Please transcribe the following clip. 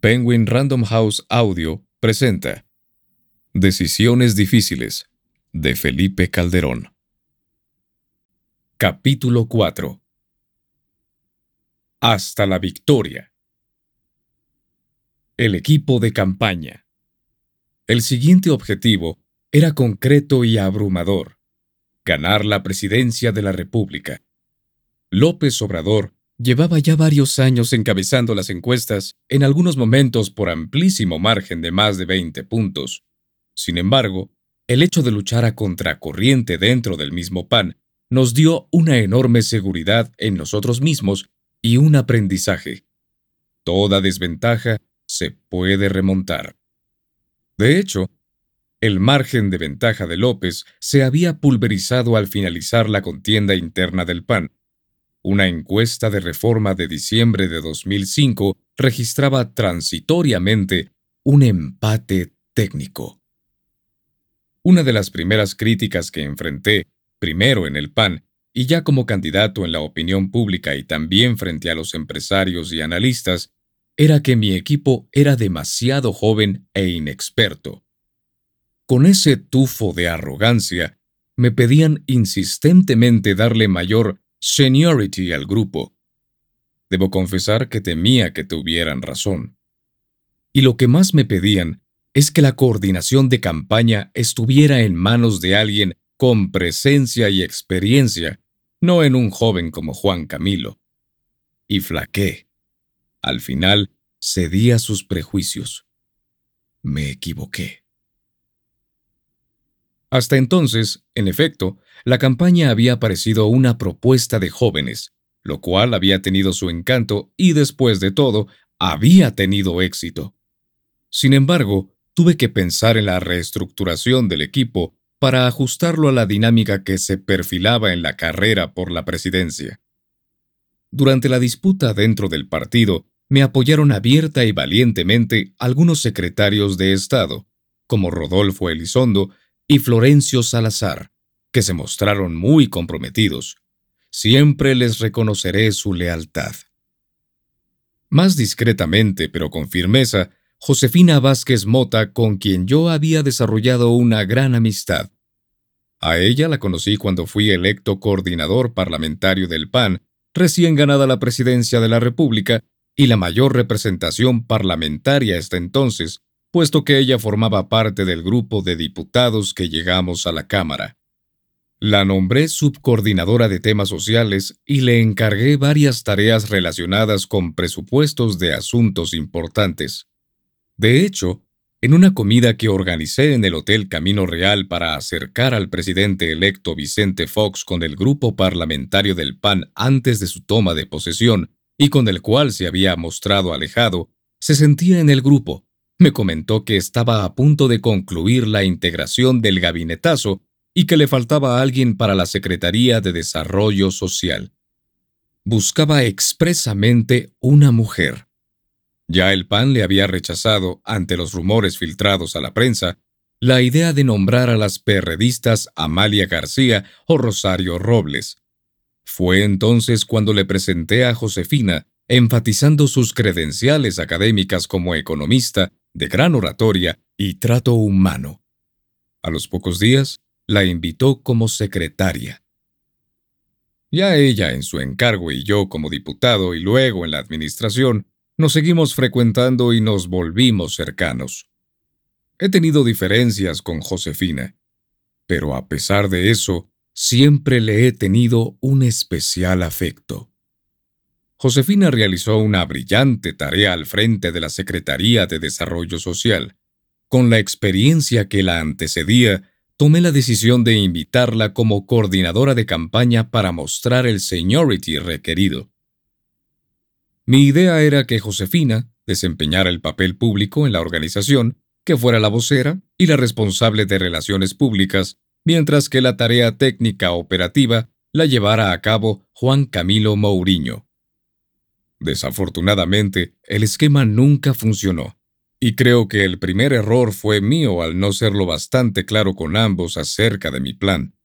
Penguin Random House Audio presenta Decisiones difíciles de Felipe Calderón. Capítulo 4 Hasta la victoria. El equipo de campaña. El siguiente objetivo era concreto y abrumador, ganar la presidencia de la República. López Obrador llevaba ya varios años encabezando las encuestas, en algunos momentos por amplísimo margen de más de 20 puntos. Sin embargo, el hecho de luchar a contracorriente dentro del mismo PAN nos dio una enorme seguridad en nosotros mismos y un aprendizaje. Toda desventaja se puede remontar. De hecho, el margen de ventaja de López se había pulverizado al finalizar la contienda interna del PAN, una encuesta de reforma de diciembre de 2005 registraba transitoriamente un empate técnico. Una de las primeras críticas que enfrenté, primero en el PAN y ya como candidato en la opinión pública y también frente a los empresarios y analistas, era que mi equipo era demasiado joven e inexperto. Con ese tufo de arrogancia, me pedían insistentemente darle mayor seniority al grupo. Debo confesar que temía que tuvieran razón. Y lo que más me pedían es que la coordinación de campaña estuviera en manos de alguien con presencia y experiencia, no en un joven como Juan Camilo. Y flaqué. Al final, cedí a sus prejuicios. Me equivoqué. Hasta entonces, en efecto, la campaña había parecido una propuesta de jóvenes, lo cual había tenido su encanto y después de todo, había tenido éxito. Sin embargo, tuve que pensar en la reestructuración del equipo para ajustarlo a la dinámica que se perfilaba en la carrera por la presidencia. Durante la disputa dentro del partido, me apoyaron abierta y valientemente algunos secretarios de Estado, como Rodolfo Elizondo, y Florencio Salazar, que se mostraron muy comprometidos. Siempre les reconoceré su lealtad. Más discretamente, pero con firmeza, Josefina Vázquez Mota, con quien yo había desarrollado una gran amistad. A ella la conocí cuando fui electo coordinador parlamentario del PAN, recién ganada la presidencia de la República y la mayor representación parlamentaria hasta entonces, puesto que ella formaba parte del grupo de diputados que llegamos a la Cámara. La nombré subcoordinadora de temas sociales y le encargué varias tareas relacionadas con presupuestos de asuntos importantes. De hecho, en una comida que organicé en el Hotel Camino Real para acercar al presidente electo Vicente Fox con el grupo parlamentario del PAN antes de su toma de posesión y con el cual se había mostrado alejado, se sentía en el grupo, me comentó que estaba a punto de concluir la integración del gabinetazo y que le faltaba alguien para la Secretaría de Desarrollo Social. Buscaba expresamente una mujer. Ya el PAN le había rechazado, ante los rumores filtrados a la prensa, la idea de nombrar a las perredistas Amalia García o Rosario Robles. Fue entonces cuando le presenté a Josefina, enfatizando sus credenciales académicas como economista de gran oratoria y trato humano. A los pocos días, la invitó como secretaria. Ya ella en su encargo y yo como diputado y luego en la administración, nos seguimos frecuentando y nos volvimos cercanos. He tenido diferencias con Josefina, pero a pesar de eso, siempre le he tenido un especial afecto. Josefina realizó una brillante tarea al frente de la Secretaría de Desarrollo Social. Con la experiencia que la antecedía, tomé la decisión de invitarla como coordinadora de campaña para mostrar el seniority requerido. Mi idea era que Josefina desempeñara el papel público en la organización, que fuera la vocera y la responsable de relaciones públicas, mientras que la tarea técnica operativa la llevara a cabo Juan Camilo Mourinho. Desafortunadamente, el esquema nunca funcionó, y creo que el primer error fue mío al no ser lo bastante claro con ambos acerca de mi plan.